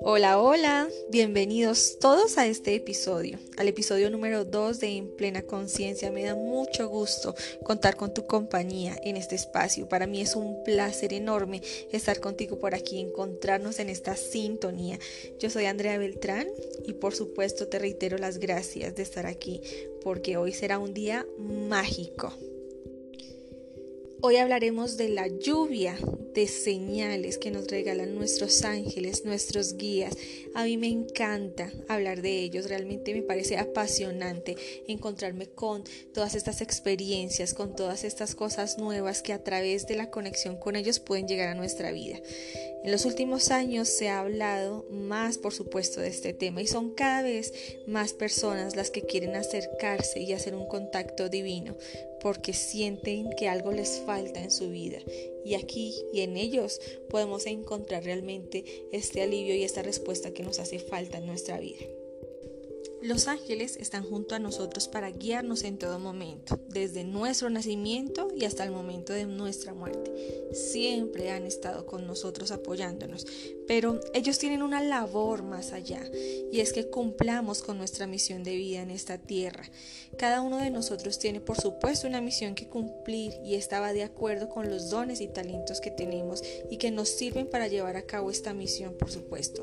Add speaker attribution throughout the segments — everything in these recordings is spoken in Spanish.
Speaker 1: Hola, hola, bienvenidos todos a este episodio, al episodio número 2 de En Plena Conciencia. Me da mucho gusto contar con tu compañía en este espacio. Para mí es un placer enorme estar contigo por aquí, encontrarnos en esta sintonía. Yo soy Andrea Beltrán y por supuesto te reitero las gracias de estar aquí porque hoy será un día mágico. Hoy hablaremos de la lluvia de señales que nos regalan nuestros ángeles, nuestros guías. A mí me encanta hablar de ellos, realmente me parece apasionante encontrarme con todas estas experiencias, con todas estas cosas nuevas que a través de la conexión con ellos pueden llegar a nuestra vida. En los últimos años se ha hablado más, por supuesto, de este tema y son cada vez más personas las que quieren acercarse y hacer un contacto divino porque sienten que algo les falta en su vida. Y aquí y en ellos podemos encontrar realmente este alivio y esta respuesta que nos hace falta en nuestra vida. Los ángeles están junto a nosotros para guiarnos en todo momento, desde nuestro nacimiento y hasta el momento de nuestra muerte. Siempre han estado con nosotros apoyándonos, pero ellos tienen una labor más allá y es que cumplamos con nuestra misión de vida en esta tierra. Cada uno de nosotros tiene por supuesto una misión que cumplir y estaba de acuerdo con los dones y talentos que tenemos y que nos sirven para llevar a cabo esta misión por supuesto.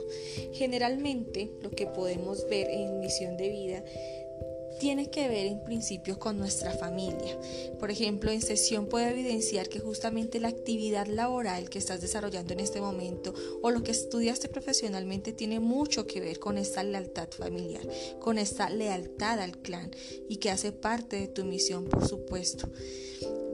Speaker 1: Generalmente lo que podemos ver en misión de vida tiene que ver en principio con nuestra familia. Por ejemplo, en sesión puede evidenciar que justamente la actividad laboral que estás desarrollando en este momento o lo que estudiaste profesionalmente tiene mucho que ver con esta lealtad familiar, con esta lealtad al clan y que hace parte de tu misión, por supuesto.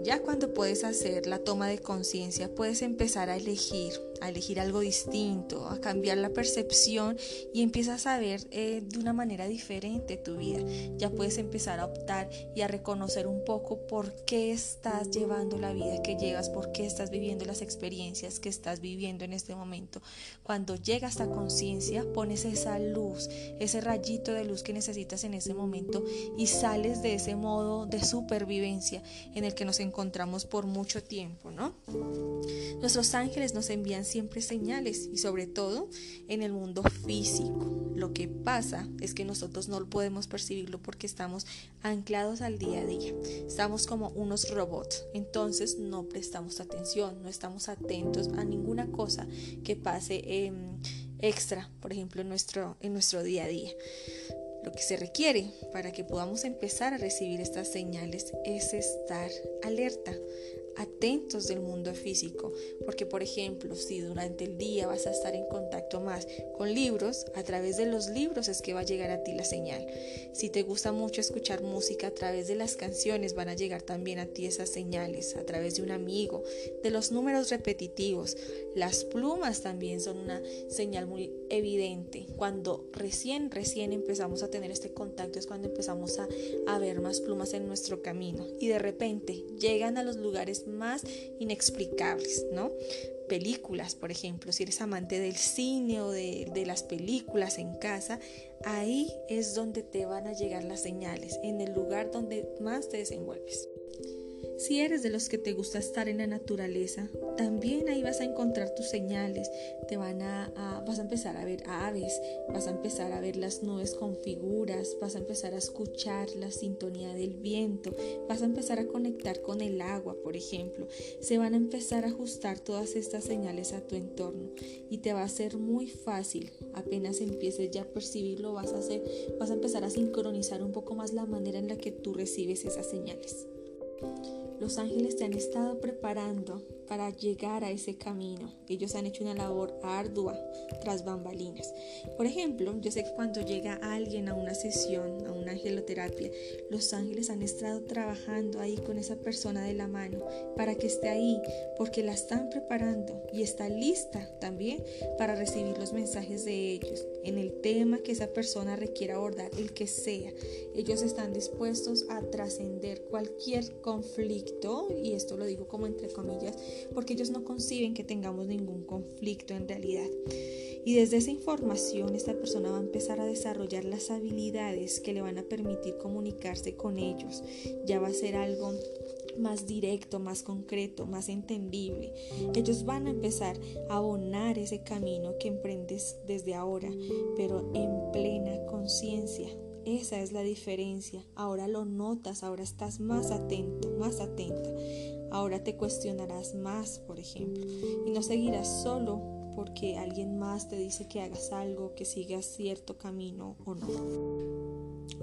Speaker 1: Ya cuando puedes hacer la toma de conciencia, puedes empezar a elegir a elegir algo distinto, a cambiar la percepción y empiezas a ver eh, de una manera diferente tu vida. Ya puedes empezar a optar y a reconocer un poco por qué estás llevando la vida que llevas, por qué estás viviendo las experiencias que estás viviendo en este momento. Cuando llega esta conciencia, pones esa luz, ese rayito de luz que necesitas en ese momento y sales de ese modo de supervivencia en el que nos encontramos por mucho tiempo, ¿no? Nuestros ángeles nos envían siempre señales y sobre todo en el mundo físico. Lo que pasa es que nosotros no podemos percibirlo porque estamos anclados al día a día. Estamos como unos robots. Entonces no prestamos atención, no estamos atentos a ninguna cosa que pase extra, por ejemplo, nuestro, en nuestro día a día. Lo que se requiere para que podamos empezar a recibir estas señales es estar alerta, atentos del mundo físico, porque por ejemplo, si durante el día vas a estar en contacto más con libros, a través de los libros es que va a llegar a ti la señal. Si te gusta mucho escuchar música, a través de las canciones van a llegar también a ti esas señales, a través de un amigo, de los números repetitivos. Las plumas también son una señal muy evidente. Cuando recién, recién empezamos a tener este contacto es cuando empezamos a, a ver más plumas en nuestro camino y de repente llegan a los lugares más inexplicables, ¿no? Películas, por ejemplo, si eres amante del cine o de, de las películas en casa, ahí es donde te van a llegar las señales, en el lugar donde más te desenvuelves. Si eres de los que te gusta estar en la naturaleza, también ahí vas a encontrar tus señales. Te van a, vas a empezar a ver aves, vas a empezar a ver las nubes con figuras, vas a empezar a escuchar la sintonía del viento, vas a empezar a conectar con el agua, por ejemplo. Se van a empezar a ajustar todas estas señales a tu entorno y te va a ser muy fácil. Apenas empieces ya a percibirlo, vas a hacer, vas a empezar a sincronizar un poco más la manera en la que tú recibes esas señales. Los ángeles te han estado preparando para llegar a ese camino. Ellos han hecho una labor ardua tras bambalinas. Por ejemplo, yo sé que cuando llega alguien a una sesión, a una angeloterapia, los ángeles han estado trabajando ahí con esa persona de la mano para que esté ahí, porque la están preparando y está lista también para recibir los mensajes de ellos en el tema que esa persona requiera abordar, el que sea. Ellos están dispuestos a trascender cualquier conflicto, y esto lo digo como entre comillas, porque ellos no conciben que tengamos ningún conflicto en realidad. Y desde esa información esta persona va a empezar a desarrollar las habilidades que le van a permitir comunicarse con ellos. Ya va a ser algo más directo, más concreto, más entendible. Ellos van a empezar a abonar ese camino que emprendes desde ahora, pero en plena conciencia. Esa es la diferencia. Ahora lo notas, ahora estás más atento, más atenta. Ahora te cuestionarás más, por ejemplo, y no seguirás solo porque alguien más te dice que hagas algo, que sigas cierto camino o no.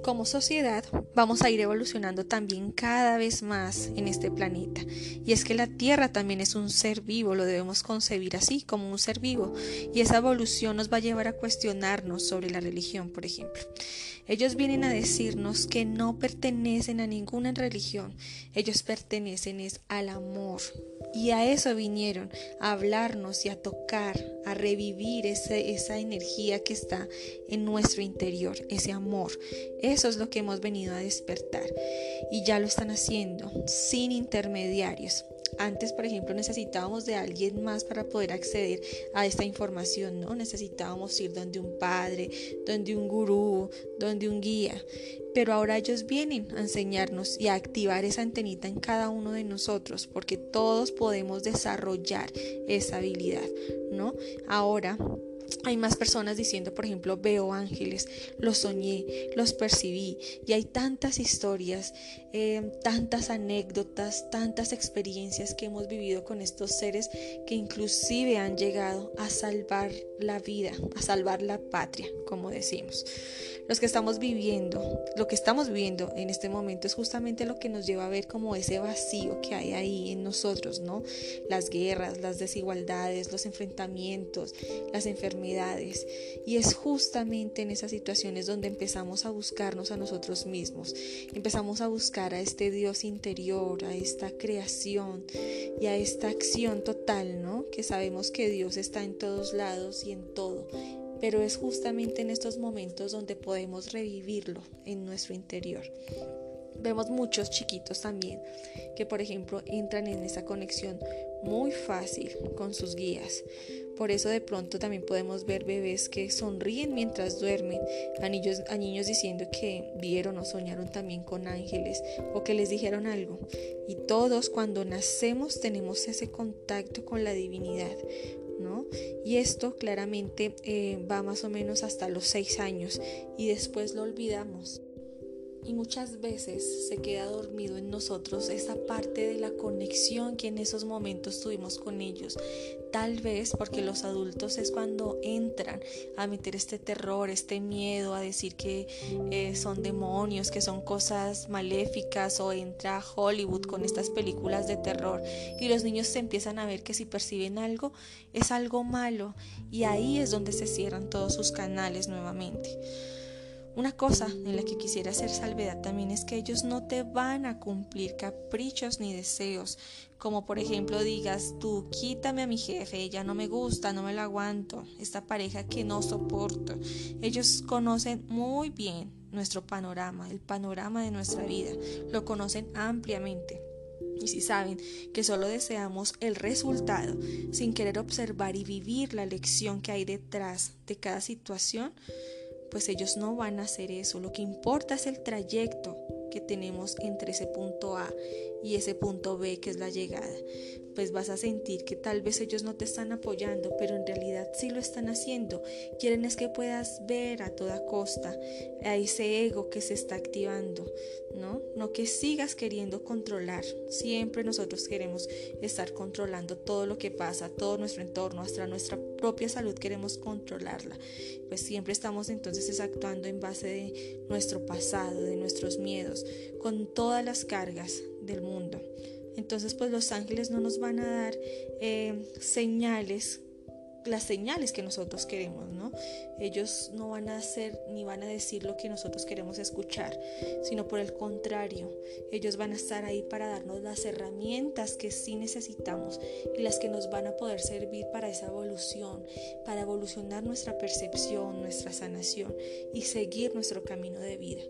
Speaker 1: Como sociedad vamos a ir evolucionando también cada vez más en este planeta. Y es que la Tierra también es un ser vivo, lo debemos concebir así, como un ser vivo. Y esa evolución nos va a llevar a cuestionarnos sobre la religión, por ejemplo. Ellos vienen a decirnos que no pertenecen a ninguna religión, ellos pertenecen es al amor. Y a eso vinieron, a hablarnos y a tocar, a revivir esa energía que está en nuestro interior, ese amor. Eso es lo que hemos venido a despertar. Y ya lo están haciendo, sin intermediarios. Antes, por ejemplo, necesitábamos de alguien más para poder acceder a esta información, ¿no? Necesitábamos ir donde un padre, donde un gurú, donde un guía. Pero ahora ellos vienen a enseñarnos y a activar esa antenita en cada uno de nosotros, porque todos podemos desarrollar esa habilidad, ¿no? Ahora hay más personas diciendo, por ejemplo, veo ángeles, los soñé, los percibí. Y hay tantas historias, eh, tantas anécdotas, tantas experiencias que hemos vivido con estos seres que inclusive han llegado a salvar la vida, a salvar la patria, como decimos. Los que estamos viviendo, lo que estamos viviendo en este momento es justamente lo que nos lleva a ver como ese vacío que hay ahí en nosotros, ¿no? Las guerras, las desigualdades, los enfrentamientos, las enfermedades. Y es justamente en esas situaciones donde empezamos a buscarnos a nosotros mismos, empezamos a buscar a este Dios interior, a esta creación y a esta acción total, ¿no? Que sabemos que Dios está en todos lados y en todo pero es justamente en estos momentos donde podemos revivirlo en nuestro interior. Vemos muchos chiquitos también que, por ejemplo, entran en esa conexión muy fácil con sus guías. Por eso de pronto también podemos ver bebés que sonríen mientras duermen, a niños, a niños diciendo que vieron o soñaron también con ángeles o que les dijeron algo. Y todos cuando nacemos tenemos ese contacto con la divinidad. Y esto claramente eh, va más o menos hasta los seis años y después lo olvidamos. Y muchas veces se queda dormido en nosotros esa parte de la conexión que en esos momentos tuvimos con ellos. Tal vez porque los adultos es cuando entran a meter este terror, este miedo, a decir que eh, son demonios, que son cosas maléficas o entra Hollywood con estas películas de terror y los niños se empiezan a ver que si perciben algo es algo malo y ahí es donde se cierran todos sus canales nuevamente. Una cosa en la que quisiera hacer salvedad también es que ellos no te van a cumplir caprichos ni deseos, como por ejemplo digas tú quítame a mi jefe, ella no me gusta, no me lo aguanto, esta pareja que no soporto. Ellos conocen muy bien nuestro panorama, el panorama de nuestra vida, lo conocen ampliamente. Y si saben que solo deseamos el resultado sin querer observar y vivir la lección que hay detrás de cada situación, pues ellos no van a hacer eso. Lo que importa es el trayecto que tenemos entre ese punto A y ese punto B que es la llegada pues vas a sentir que tal vez ellos no te están apoyando, pero en realidad sí lo están haciendo. Quieren es que puedas ver a toda costa a ese ego que se está activando, ¿no? No que sigas queriendo controlar. Siempre nosotros queremos estar controlando todo lo que pasa, todo nuestro entorno, hasta nuestra propia salud queremos controlarla. Pues siempre estamos entonces actuando en base de nuestro pasado, de nuestros miedos, con todas las cargas del mundo. Entonces pues los ángeles no nos van a dar eh, señales, las señales que nosotros queremos, ¿no? Ellos no van a hacer ni van a decir lo que nosotros queremos escuchar, sino por el contrario, ellos van a estar ahí para darnos las herramientas que sí necesitamos y las que nos van a poder servir para esa evolución, para evolucionar nuestra percepción, nuestra sanación y seguir nuestro camino de vida.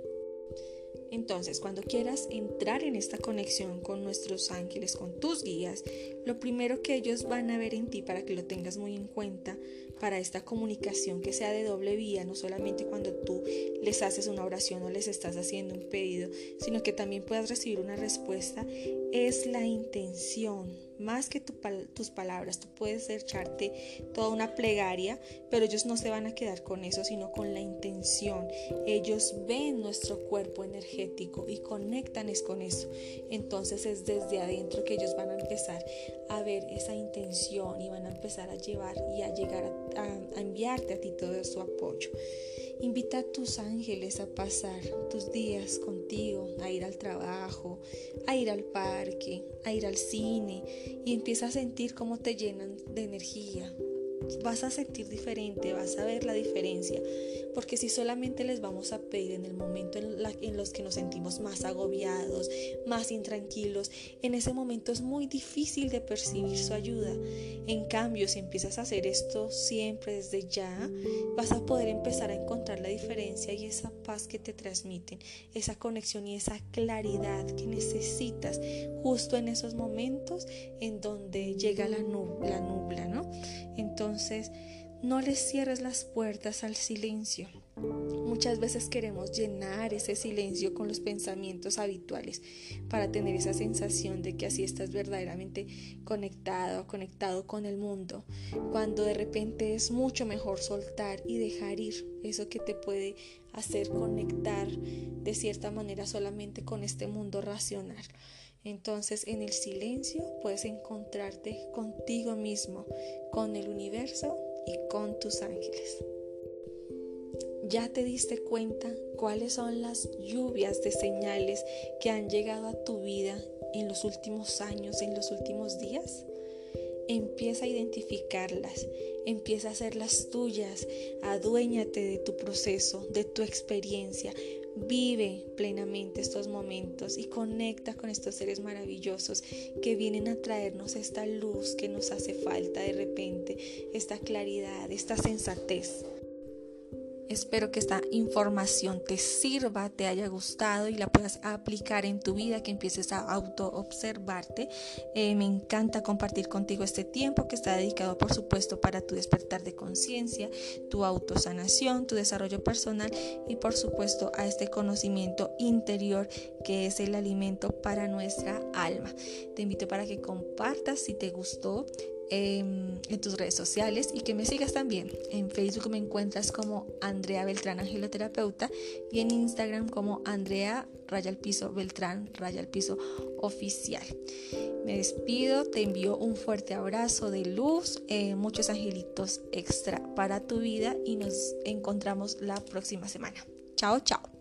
Speaker 1: Entonces, cuando quieras entrar en esta conexión con nuestros ángeles, con tus guías, lo primero que ellos van a ver en ti para que lo tengas muy en cuenta para esta comunicación que sea de doble vía, no solamente cuando tú les haces una oración o les estás haciendo un pedido, sino que también puedas recibir una respuesta, es la intención más que tus palabras. Tú puedes echarte toda una plegaria, pero ellos no se van a quedar con eso, sino con la intención. Ellos ven nuestro cuerpo energético y conectan es con eso. Entonces es desde adentro que ellos van a empezar a ver esa intención y van a empezar a llevar y a llegar a, a enviarte a ti todo su apoyo. Invita a tus ángeles a pasar tus días contigo, a ir al trabajo, a ir al parque, a ir al cine y empieza a sentir cómo te llenan de energía, vas a sentir diferente, vas a ver la diferencia, porque si solamente les vamos a pedir en el momento en, los que nos sentimos más agobiados, más intranquilos, en ese momento es muy difícil de percibir su ayuda. En cambio, si empiezas a hacer esto siempre desde ya, vas a poder empezar a encontrar la diferencia y esa paz que te transmiten, esa conexión y esa claridad que necesitas justo en esos momentos en donde llega la la nubla ¿no? Entonces, no les cierres las puertas al silencio. Muchas veces queremos llenar ese silencio con los pensamientos habituales para tener esa sensación de que así estás verdaderamente conectado, conectado con el mundo, cuando de repente es mucho mejor soltar y dejar ir eso que te puede hacer conectar de cierta manera solamente con este mundo racional. Entonces en el silencio puedes encontrarte contigo mismo, con el universo y con tus ángeles. ¿Ya te diste cuenta cuáles son las lluvias de señales que han llegado a tu vida en los últimos años, en los últimos días? Empieza a identificarlas, empieza a hacerlas tuyas, aduéñate de tu proceso, de tu experiencia, Vive plenamente estos momentos y conecta con estos seres maravillosos que vienen a traernos esta luz que nos hace falta de repente, esta claridad, esta sensatez. Espero que esta información te sirva, te haya gustado y la puedas aplicar en tu vida, que empieces a auto-observarte. Eh, me encanta compartir contigo este tiempo que está dedicado, por supuesto, para tu despertar de conciencia, tu autosanación, tu desarrollo personal y, por supuesto, a este conocimiento interior que es el alimento para nuestra alma. Te invito para que compartas si te gustó en, tus redes sociales y que me sigas también. En Facebook me encuentras como Andrea Beltrán Angeloterapeuta y en Instagram como Andrea Raya Piso Beltrán Raya Piso Oficial. Me despido, te envío un fuerte abrazo de luz, eh, muchos angelitos extra para tu vida y nos encontramos la próxima semana. Chao, chao.